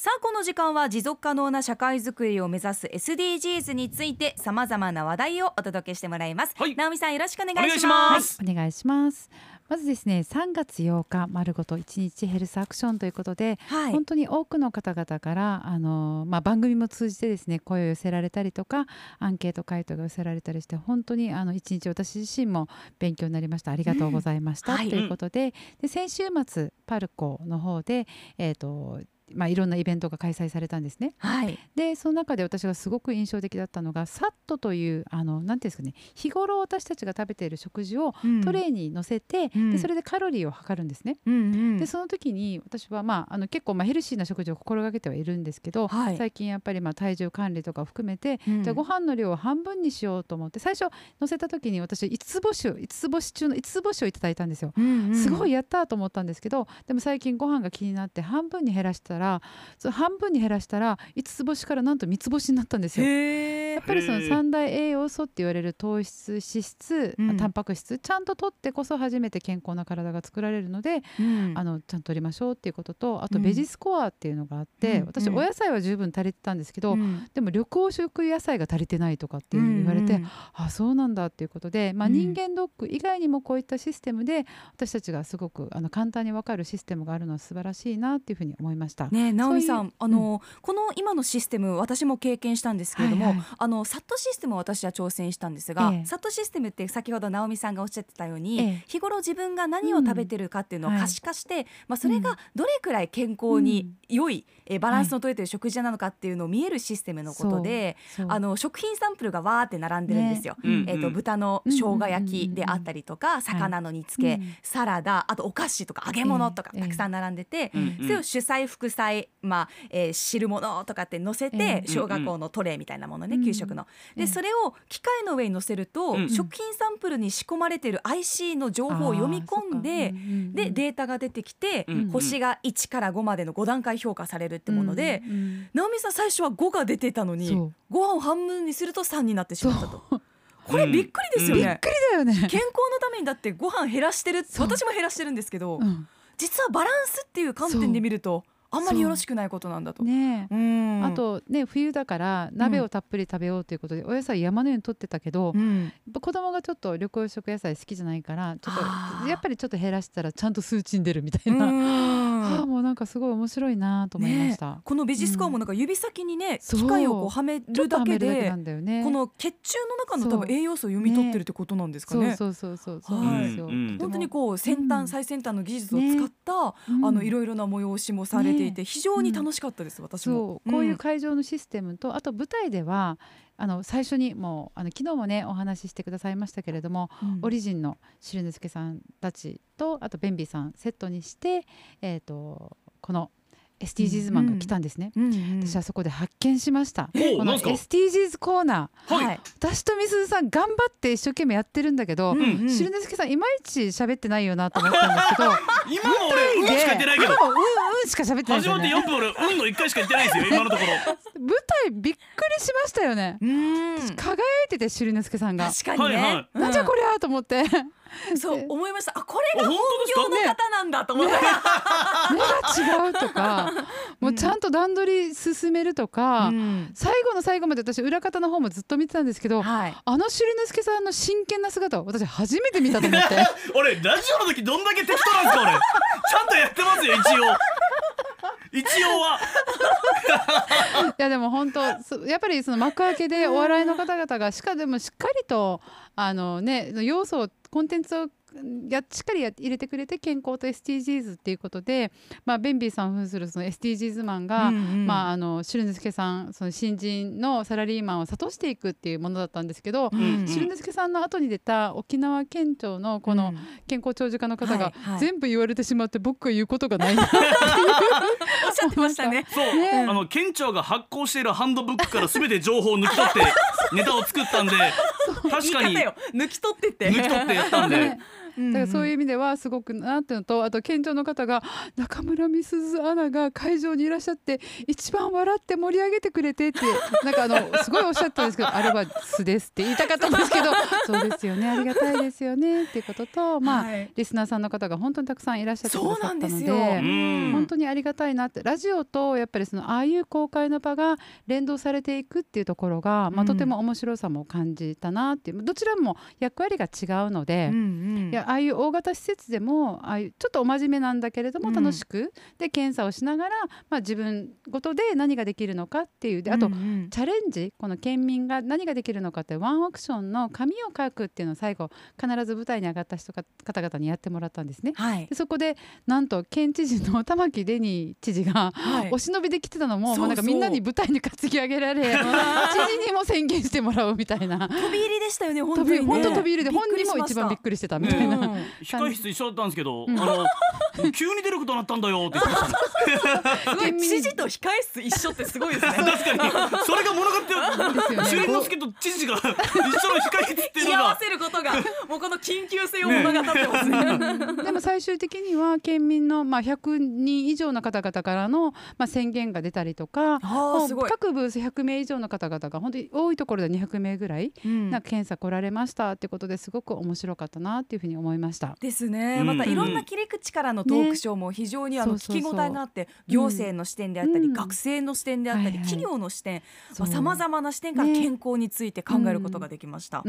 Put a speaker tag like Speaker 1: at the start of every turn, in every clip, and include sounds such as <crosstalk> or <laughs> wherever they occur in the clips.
Speaker 1: さあこの時間は持続可能な社会づくりを目指す SDGs についてさまざまな話題をお届けしてもらいます、
Speaker 2: はい。
Speaker 1: 直美さんよろしくお願いします。
Speaker 3: お願いします。まずですね、3月8日丸ごと1日ヘルスアクションということで、
Speaker 1: はい。
Speaker 3: 本当に多くの方々からあのまあ番組も通じてですね声を寄せられたりとかアンケート回答が寄せられたりして本当にあの一日私自身も勉強になりました。ありがとうございました、
Speaker 1: うん。はい。
Speaker 3: ということで、で先週末パルコの方でえっ、とまあいろんなイベントが開催されたんですね。
Speaker 1: はい。
Speaker 3: でその中で私がすごく印象的だったのがサットというあのなんていうんですかね日頃私たちが食べている食事をトレーに乗せて、
Speaker 1: うん。
Speaker 3: でそれでカロリーを測るんですね。
Speaker 1: うんうん
Speaker 3: でその時に私は、まあ、あの結構まあヘルシーな食事を心がけてはいるんですけど、
Speaker 1: はい。
Speaker 3: 最近やっぱりまあ体重管理とかを含めて、
Speaker 1: うん。
Speaker 3: じゃあご飯の量を半分にしようと思って最初乗せた時に私5つ星を5つ星中の5つ星をいただいたんですよ。
Speaker 1: うんうん。
Speaker 3: すごいやったと思ったんですけどでも最近ご飯が気になって半分に減らしたらその半分に減らしたら5つ星からなんと3つ星になったんですよ。やっぱりその三大栄養素って言われる糖質脂質、
Speaker 1: うん。
Speaker 3: タンパク質ちゃんと取ってこそ初めて健康な体が作られるので、
Speaker 1: うん。
Speaker 3: あのちゃんと取りましょうっていうこととあと
Speaker 1: うん。
Speaker 3: ベジスコアっていうのがあって、
Speaker 1: うん。
Speaker 3: 私
Speaker 1: うん。
Speaker 3: お野菜は十分足りてたんですけど、
Speaker 1: うん。
Speaker 3: でも緑黄色野菜が足りてないとかっていうふうに言われて、
Speaker 1: うんうん
Speaker 3: あそうなんだっていうことで、まあ、
Speaker 1: うん。
Speaker 3: 人間ドック以外にもこういったシステムで私たちがすごくあの簡単に分かるシステムがあるのは素晴らしいなっていうふうに思いました。
Speaker 1: ねえ直美さ
Speaker 3: んいう
Speaker 1: あの、この今のシステム私も経験したんですけれども、
Speaker 3: はいはい。
Speaker 1: あのサットシステムを私は挑戦したんですが、
Speaker 3: ええ。
Speaker 1: サットシステムって先ほど直美さんがおっしゃってたように、
Speaker 3: ええ。
Speaker 1: 日頃自分が何を食べてるかっていうのを
Speaker 3: うん。
Speaker 1: 可視化して、まあ、それ
Speaker 3: うん。
Speaker 1: がどれくらい健康に良い、えバランスの取れてる食事なのかっていうのを見えるシステムのことで、
Speaker 3: そう
Speaker 1: あの食品サンプルがわーって並んでるんですよ。
Speaker 2: ね
Speaker 1: えー、と
Speaker 2: うん
Speaker 1: 豚の生姜焼きであったりとか、魚の煮付け、
Speaker 3: うん。
Speaker 1: サラダあとお菓子とか揚げ物とか
Speaker 3: ええ
Speaker 1: たくさん並んでて、
Speaker 2: うん。
Speaker 1: それを主菜副菜、まあえー汁物とかって乗せて、
Speaker 3: え
Speaker 1: 小学校のトレイみたいなものね、
Speaker 3: うん。
Speaker 1: 給食の。で、
Speaker 3: ええ
Speaker 1: それを機械の上に乗せると、
Speaker 2: うん
Speaker 1: 食品サンプルに仕込まれている IC の情報を読み込んで、でデータが出てきて、星が1から5までの5段階評価されるってもので、直美さん最初は5が出てたのにご飯を半分にすると3になってしまったと。これびっくりですよね。
Speaker 2: うん。
Speaker 3: びっくりだよね。
Speaker 1: 健康のためにだってご飯減らしてる私も減らしてるんですけど、
Speaker 3: うん。
Speaker 1: 実はバランスっていう観点で見るとあんまりよろしくないことなんだと。
Speaker 3: ね。え
Speaker 1: うん。
Speaker 3: あ、とね冬だから鍋をたっぷり食べようということで、お野菜山のように取ってたけど、
Speaker 1: うん、
Speaker 3: 子供がちょっと緑黄色野菜好きじゃないからちょっとやっぱりちょっと減らしたらちゃんと数値に出るみたいな、
Speaker 1: うん
Speaker 3: ああもうなんかすごい面白いなと思いました。
Speaker 1: このベジスコアもなんか指先にね、機械をこうはめるだけで
Speaker 3: なんだよね。
Speaker 1: この血中の中の多分栄養素を読み取ってるってことなんですかね。
Speaker 3: そうそうそうそうそうなんですよ。
Speaker 2: はい。うん
Speaker 1: 本当にこう先端、
Speaker 3: うん。
Speaker 1: 最先端の技術を使った、
Speaker 3: うん。
Speaker 1: あのいろいろな催しもされていて、
Speaker 3: ね。
Speaker 1: 非常に楽しかったです、私も。
Speaker 3: そう。こういう会場のシステムと、あと舞台ではあの最初にもうあの昨日もねお話ししてくださいましたけれども、
Speaker 1: うん。
Speaker 3: オリジンの汁之助さんたちとあとベンビーさんセットにして、えー、とこの SDGs マンが来たんですね。
Speaker 1: うんうん。
Speaker 3: 私はそこで発見しました。この SDGs コーナー。
Speaker 2: はい。
Speaker 1: はい。
Speaker 3: 私とみすずさん頑張って一生懸命やってるんだけど、
Speaker 1: うんうん。
Speaker 3: 汁之助さんいまいち喋ってないよなと思ったんですけど <laughs>
Speaker 2: 今の俺うんしか言ってないけど。
Speaker 3: 今もうんうんしか喋ってないです
Speaker 2: 始まって
Speaker 3: よね
Speaker 2: 4分俺うんの1回しか言ってないですよ <laughs> 今のところ。
Speaker 3: 舞台びっくりしましたよね
Speaker 1: うん
Speaker 3: 輝いてて汁之助さんが
Speaker 1: 確かにね、
Speaker 2: はいはい
Speaker 1: うん
Speaker 3: なんじゃこりゃと思って <laughs>
Speaker 1: そう思いました。あこれが
Speaker 2: あ
Speaker 1: 本業の方なんだと思って、<laughs>
Speaker 3: 目が違うとかもうちゃんと段取り進めるとか、
Speaker 1: うん。
Speaker 3: 最後の最後まで私裏方の方もずっと見てたんですけど
Speaker 1: はい。
Speaker 3: あの汁之助さんの真剣な姿を私初めて見たと思って。<laughs>
Speaker 2: 俺ラジオの時どんだけ適当なんですか俺。ちゃんとやってますよ一応。一応は。い
Speaker 3: やでも本当そやっぱりその幕開けでお笑いの方々がしかでもしっかりとあのね要素をコンテンツをやしっかりや入れてくれて健康と SDGs っていうことで、まあ、ベンビーさん扮するその SDGs マンが、
Speaker 1: うんうん。
Speaker 3: まあ、あの汁之助さんその新人のサラリーマンを諭していくっていうものだったんですけど、
Speaker 1: うん
Speaker 3: 汁之助さんの後に出た沖縄県庁のこの健康長寿課の方が全部言われてしまって僕が言うことがないな <laughs>
Speaker 1: おっしゃってましたね。
Speaker 2: そう、
Speaker 3: ね。
Speaker 2: あの県庁が発行しているハンドブックからすべて情報を抜き取って <laughs> ネタを作ったんで確かに
Speaker 1: 抜き取ってって。
Speaker 2: 抜き取ってやったんで
Speaker 3: ね <laughs> だからそういう意味ではすごくなっていうのとあと県庁の方が <gasps> 中村美鈴アナが会場にいらっしゃって一番笑って盛り上げてくれてって <laughs> なんかあのすごいおっしゃったんですけどあれは素ですって言いたかったんですけど <laughs> そうですよね。ありがたいですよねっていうことと <laughs> まあ、
Speaker 1: はい。
Speaker 3: リスナーさんの方が本当にたくさんいらっしゃってくださったので本当にありがたいなってラジオとやっぱりそのああいう公開の場が連動されていくっていうところが、まあ、
Speaker 1: うん。
Speaker 3: とても面白さも感じたなっていうどちらも役割が違うので。
Speaker 1: うんうん。
Speaker 3: いやああいう大型施設でもああいうちょっとお真面目なんだけれども
Speaker 1: うん。
Speaker 3: 楽しく、で検査をしながら、まあ、自分ごとで何ができるのかっていう。であと、
Speaker 1: うんうん。
Speaker 3: チャレンジこの県民が何ができるのかってワンアクションの紙を書くっていうのを最後必ず舞台に上がった人か方々にやってもらったんですね。
Speaker 1: はい。
Speaker 3: でそこでなんと県知事の玉城デニー知事が
Speaker 1: はい。
Speaker 3: お忍びで来てたのも
Speaker 1: そう
Speaker 3: もうなんかみんなに舞台に担ぎ上げられ <laughs> 知事にも宣言してもらうみたいな。
Speaker 1: 飛び入りでしたよね本当にね。
Speaker 3: 本当飛び入りで本人も一番びっ
Speaker 1: く
Speaker 3: くりしてたみたいな。
Speaker 1: うん。
Speaker 2: 控室一緒だったんですけど、
Speaker 3: うん。
Speaker 2: あの急に出ることになったんだよって言って
Speaker 1: 知事 <laughs> と控え室一緒ってすごいですね。<laughs>
Speaker 2: 確かに。それが物語って朱之助と知事が <laughs> 一緒の控室っていう
Speaker 1: 居合わ
Speaker 2: のが。
Speaker 1: せることがもうこの緊急性を物語ってますね。
Speaker 3: でも最終的には県民のまあ100人以上の方々からのまあ宣言が出たりとか各ブース100名以上の方々が本当に多いところで200名ぐらい
Speaker 1: うん。
Speaker 3: なんか検査来られましたってことですごく面白かったなっていうふうに思いました。
Speaker 1: ですね、
Speaker 2: うん。
Speaker 1: またいろんな切り口からのトークショーも非常にあの聞き応えがあって、行政の視点であったり、
Speaker 3: うん。
Speaker 1: 学生の視点であったり、企業の視点さまざまな視点から
Speaker 3: ね
Speaker 1: 健康について考えることができました。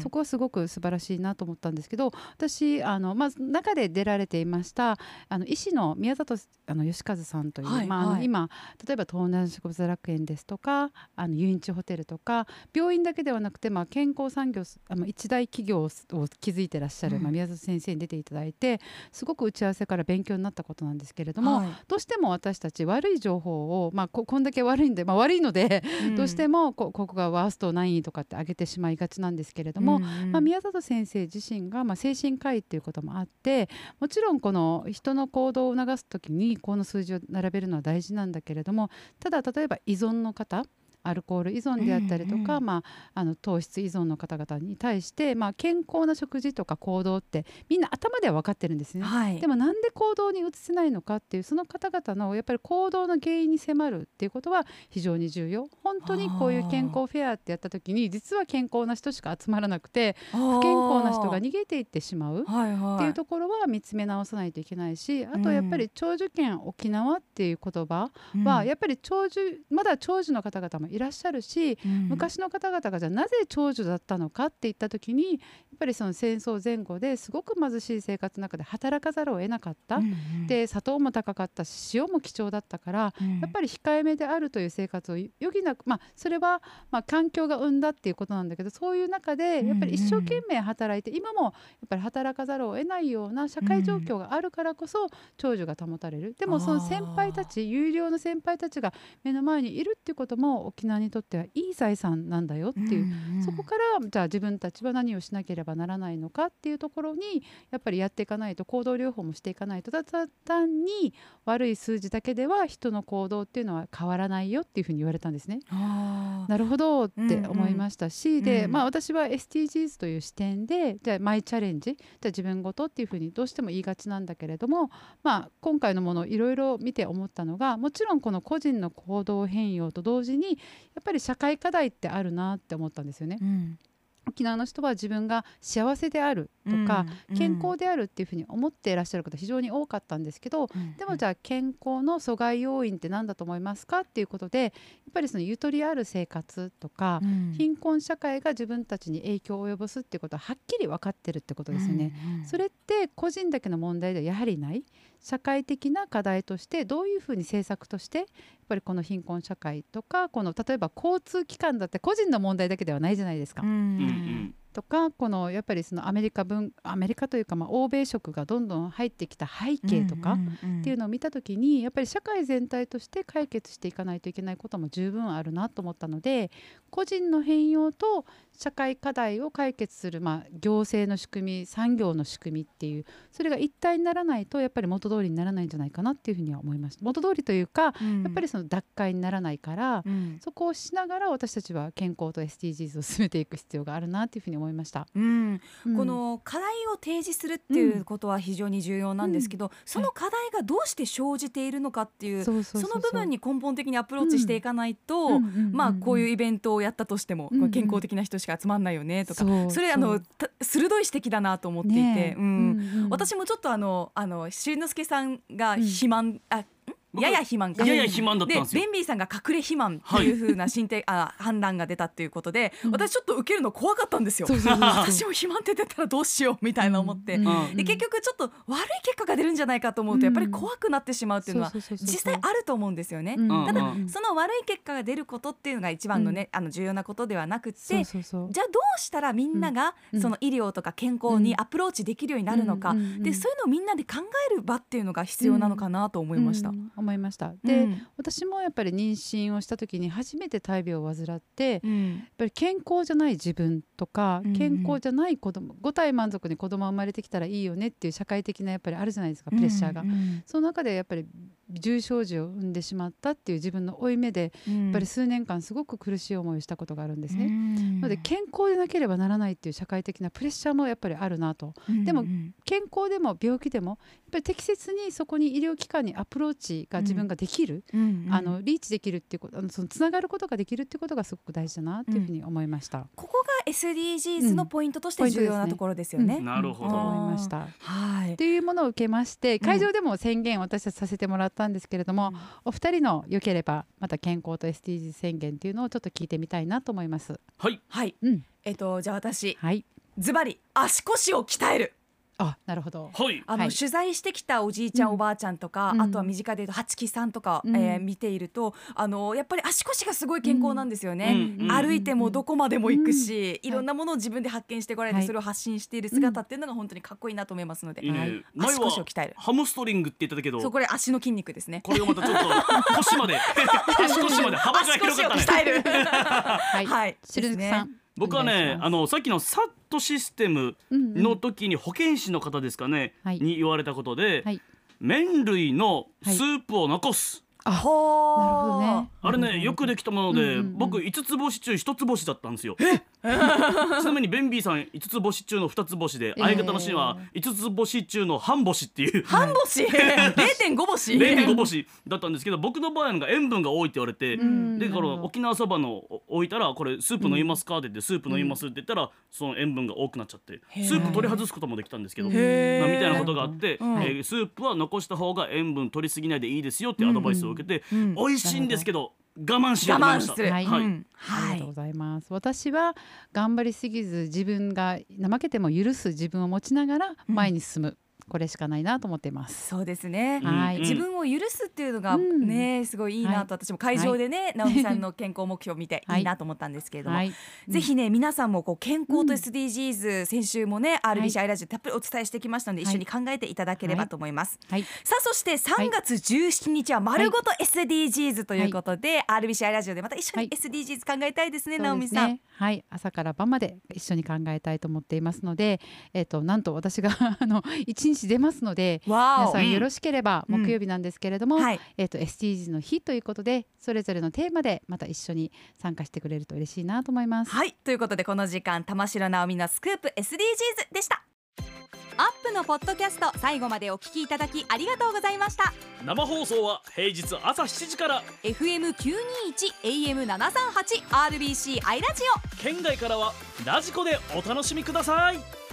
Speaker 3: そこはすごく素晴らしいなと思ったんですけど私あの、まあ、中で出られていましたあの医師の宮里あの義和さんという、
Speaker 1: はい
Speaker 3: まあ、あ今例えば東南植物楽園ですとかあの遊園地ホテルとか病院だけではなくて、まあ、健康産業あの一大企業をを築いてらっしゃる、
Speaker 1: うん
Speaker 3: まあ、宮里先生に出ていただいてすごく打ち合わせから勉強になったことなんですけれども、
Speaker 1: はい。
Speaker 3: どうしても私たち悪い情報を、まあ、ここんだけ悪いんで、まあ、悪いので、どうしてもこここがワースト9位とかって上げてしまいがちなんですけれども、まあ、宮里先生自身が、まあ、精神科医っていうこともあってもちろんこの人の行動を促す時にこの数字を並べるのは大事なんだけれどもただ例えば依存の方アルコール依存であったりとか、
Speaker 1: うんうん
Speaker 3: まあ、あの糖質依存の方々に対して、まあ、健康な食事とか行動ってみんな頭では分かってるんですね。
Speaker 1: はい、
Speaker 3: でもなんで行動に移せないのかっていうその方々のやっぱり行動の原因に迫るっていうことは非常に重要。本当にこういう健康フェアってやった時に実は健康な人しか集まらなくて不
Speaker 1: 不
Speaker 3: 健康な人が逃げていってしまうっていうところは見つめ直さないといけないしあとやっぱり長寿県沖縄っていう言葉はやっぱり長寿まだ長寿の方々もいらっしゃるし
Speaker 1: うん。
Speaker 3: 昔の方々がじゃあなぜ長寿だったのかって言った時にやっぱりその戦争前後ですごく貧しい生活の中で働かざるを得なかった。
Speaker 1: うんうん。
Speaker 3: で砂糖も高かったし塩も貴重だったから
Speaker 1: うん。
Speaker 3: やっぱり控えめであるという生活を余儀なくまあそれはまあ環境が生んだっていうことなんだけどそういう中でやっぱり一生懸命働いて今もやっぱり働かざるを得ないような社会状況があるからこそ長寿が保たれる。でもその先輩たち有料の先輩たちが目の前にいるっていうことも沖縄にとってはいい財産なんだよっていう。
Speaker 1: んん。
Speaker 3: そこからじゃあ自分たちは何をしなければならないのかっていうところにやっぱりやっていかないと行動療法もしていかないとただ単に悪い数字だけでは人の行動っていうのは変わらないよっていうふうに言われたんですね。なるほどって思いましたし、で、
Speaker 1: うん。
Speaker 3: まあ、私は SDGs という視点でじゃあマイチャレンジじゃあ自分ごとっていうふうにどうしても言いがちなんだけれども、まあ、今回のものをいろいろ見て思ったのがもちろんこの個人の行動変容と同時にやっぱり社会課題ってあるなって思ったんですよね。
Speaker 1: うん。
Speaker 3: 沖縄の人は自分が幸せであるとか、
Speaker 1: うん。
Speaker 3: 健康であるっていうふうに思っていらっしゃる方非常に多かったんですけど、
Speaker 1: うん。
Speaker 3: でもじゃあ健康の阻害要因って何だと思いますかっていうことでやっぱりそのゆとりある生活とか、
Speaker 1: うん。
Speaker 3: 貧困社会が自分たちに影響を及ぼすっていうことははっきり分かってるってことですよね。それって個人だけの問題ではやはりない社会的な課題としてどういうふうに政策としてやっぱりこの貧困社会とかこの例えば交通機関だって個人の問題だけではないじゃないですか。とかこのやっぱりそのアメリカ文アメリカというかまあ欧米色がどんどん入ってきた背景とかっていうのを見た時にやっぱり社会全体として解決していかないといけないことも十分あるなと思ったので個人の変容と社会課題を解決する、まあ、行政の仕組み産業の仕組みっていうそれが一体にならないとやっぱり元通りにならないんじゃないかなっていうふうには思いました。元通りというか、やっぱりその脱会にならないから、
Speaker 1: うん。
Speaker 3: そこをしながら私たちは健康と SDGs を進めていく必要があるなっていうふうに思いました。
Speaker 1: うん、
Speaker 3: うん。
Speaker 1: この課題を提示するっていうことは非常に重要なんですけど、その課題がどうして生じているのかっていう、
Speaker 3: そうそ
Speaker 1: の部分に根本的にアプローチしていかないと、
Speaker 3: うん。うんうんうん
Speaker 1: まあこういうイベントをやったとしても、
Speaker 3: うんうん
Speaker 1: 健康的な人しか集まんないよねとか、
Speaker 3: そ
Speaker 1: れあのた鋭い指摘だなと思っていて、
Speaker 3: ねえ
Speaker 1: うん
Speaker 3: うん。うん。
Speaker 1: 私もちょっとあのあのしんのすけさんが
Speaker 3: うん。
Speaker 1: 肥満、あん
Speaker 2: 僕
Speaker 1: やや肥満か。
Speaker 2: やや肥満だったんですよ。
Speaker 1: ベンビーさんが隠れ肥満っていう風な進展、あ判断が出たっていうことで、
Speaker 3: うん。
Speaker 1: 私ちょっと受けるの怖かったんですよ。私も肥満って出たらどうしようみたいな思って、で結局ちょっと悪い結果が出るんじゃないかと思うとやっぱり怖くなってしまうっていうのは実際あると思うんですよね。ただ
Speaker 2: うん。
Speaker 1: その悪い結果が出ることっていうのが一番のね、あの重要なことではなくってじゃあどうしたらみんなが
Speaker 3: うん。
Speaker 1: その医療とか健康にアプローチできるようになるのか、でそういうのをみんなで考える場っていうのが必要なのかなと思いました。
Speaker 3: うん思いました。
Speaker 1: うん
Speaker 3: で、私もやっぱり妊娠をした時に初めて大病を患って、やっ
Speaker 1: うん
Speaker 3: ぱり健康じゃない自分とか、
Speaker 1: うんうん
Speaker 3: 健康じゃない子供五体満足に子供が生まれてきたらいいよねっていう社会的なやっぱりあるじゃないですかプレッシャーが。
Speaker 1: うんうん
Speaker 3: その中でやっぱり重症児を産んでしまったっていう自分の負い目で
Speaker 1: うん。
Speaker 3: やっぱり数年間すごく苦しい思いをしたことがあるんですね。
Speaker 1: うん。
Speaker 3: なので健康でなければならないっていう社会的なプレッシャーもやっぱりあるなと。でも
Speaker 1: うん
Speaker 3: 健康でも病気でもやっぱり適切にそこに医療機関にアプローチが自分ができる、
Speaker 1: うん
Speaker 3: あのリーチできるっていうことあのそのつながることができるっていうことがすごく大事だなっていうふうに思いました。
Speaker 1: ここが SDGs のポイントとして重要なところですよね。
Speaker 2: なるほど。
Speaker 3: 思いました。
Speaker 1: はい。
Speaker 3: っていうものを受けまして会場でも宣言を私たちさせてもらったんですけれども、お二人の良ければまた健康と SDGs 宣言っていうのをちょっと聞いてみたいなと思います。
Speaker 2: はい
Speaker 1: はい。
Speaker 3: うん、
Speaker 1: えっとじゃあ私
Speaker 3: はい。
Speaker 1: ズバリ足腰を鍛える。
Speaker 3: あ、なるほど。
Speaker 2: はい。
Speaker 1: あの、
Speaker 3: はい。
Speaker 1: 取材してきたおじいちゃん、
Speaker 3: うん
Speaker 1: おばあちゃんとか、
Speaker 3: うん。
Speaker 1: あとは身近で言うと八木さんとか、
Speaker 3: うん
Speaker 1: えー見ているとあのやっぱり足腰がすごい健康なんですよね。
Speaker 2: うん。
Speaker 1: 歩いてもどこまでも行くし、
Speaker 3: うん。
Speaker 1: いろんなものを自分で発見してこられて、
Speaker 3: はい。
Speaker 1: それを発信している姿っていうのが本当にかっこいいなと思いますので、
Speaker 2: いいね、
Speaker 3: はい。
Speaker 2: 前
Speaker 1: 足腰を
Speaker 2: は
Speaker 1: 鍛える。
Speaker 2: ハムストリングって言ってたけど。
Speaker 1: そうこれ足の筋肉ですね。
Speaker 2: これがまたちょっと腰まで。足 <laughs> 腰まで幅が
Speaker 1: 足
Speaker 2: 広かったね。
Speaker 1: 腰を鍛える。<laughs> <laughs>
Speaker 3: はい。
Speaker 1: はい。
Speaker 3: しるずくさん。
Speaker 2: 僕はねあのさっきのサットシステム
Speaker 3: うんうん。
Speaker 2: の時に保健師の方ですかね、
Speaker 3: はい。
Speaker 2: に言われたことで、
Speaker 3: はい。
Speaker 2: 麺類のスープを残す、
Speaker 1: ほー。
Speaker 3: なるほどね。
Speaker 2: あれねよくできたもので、
Speaker 3: うんうんうん
Speaker 2: 僕5つ星中1つ星だったんですよ <laughs> ちなみにベンビーさん5つ星中の2つ星で、
Speaker 3: えー。
Speaker 2: 相方のシーンは5つ星中の半星っていう。
Speaker 1: 半星、<laughs> 0.5星
Speaker 2: ？0.5星だったんですけど僕の場合が塩分が多いって言われて、
Speaker 3: ん。
Speaker 2: でだから沖縄そばのお置いたらこれスープ飲みますか？って言ってスープ飲みますって言ったらその塩分が多くなっちゃってスープ取り外すこともできたんですけど、みたいなことがあって、
Speaker 1: うん。
Speaker 2: えースープは残した方が塩分取りすぎないでいいですよってアドバイスを受けて、
Speaker 1: うん。
Speaker 2: 美味しいんですけど我慢しようと思いました。
Speaker 1: 我慢する。
Speaker 3: はい
Speaker 1: うんはい
Speaker 3: ありがとうご。ざいます。私は頑張りすぎず自分が怠けても許す自分を持ちながら前に進む、これしかないなと思っています。
Speaker 1: そうですね。
Speaker 3: はい。
Speaker 1: 自分を許すっていうのが
Speaker 3: うん。
Speaker 1: ね、すごいいいなと私も会場でね、直美さんの健康目標を見て
Speaker 3: はい。
Speaker 1: いいなと思ったんですけれども、
Speaker 3: はい。
Speaker 1: ぜひね皆さんもこう健康と
Speaker 3: うん。
Speaker 1: SDGs、先週もね RBC アイラジオたっぷりお伝えしてきましたので、
Speaker 3: はい。
Speaker 1: 一緒に考えていただければと思います。
Speaker 3: はい。
Speaker 1: さあそして3月17日は丸ごと SDGs ということで、RBC アイラジオでまた一緒に
Speaker 3: はい。
Speaker 1: SDGs 考えたいですね、直美さん。
Speaker 3: ね。はい、朝から晩まで一緒に考えたいと思っていますので、えっ、となんと私が <laughs> あの一日出ますので、皆さんよろしければ木曜日なんですけれども、
Speaker 1: はい
Speaker 3: えっ、と SDGs の日ということで、それぞれのテーマでまた一緒に参加してくれると嬉しいなと思います。
Speaker 1: はいということでこの時間玉城直美のスクープ SDGs でしたアップのポッドキャスト最後までお聞きいただきありがとうございました
Speaker 2: 生放送は平日朝7時から
Speaker 1: FM921 AM738 RBC アイラジオ
Speaker 2: 県外からはラジコでお楽しみください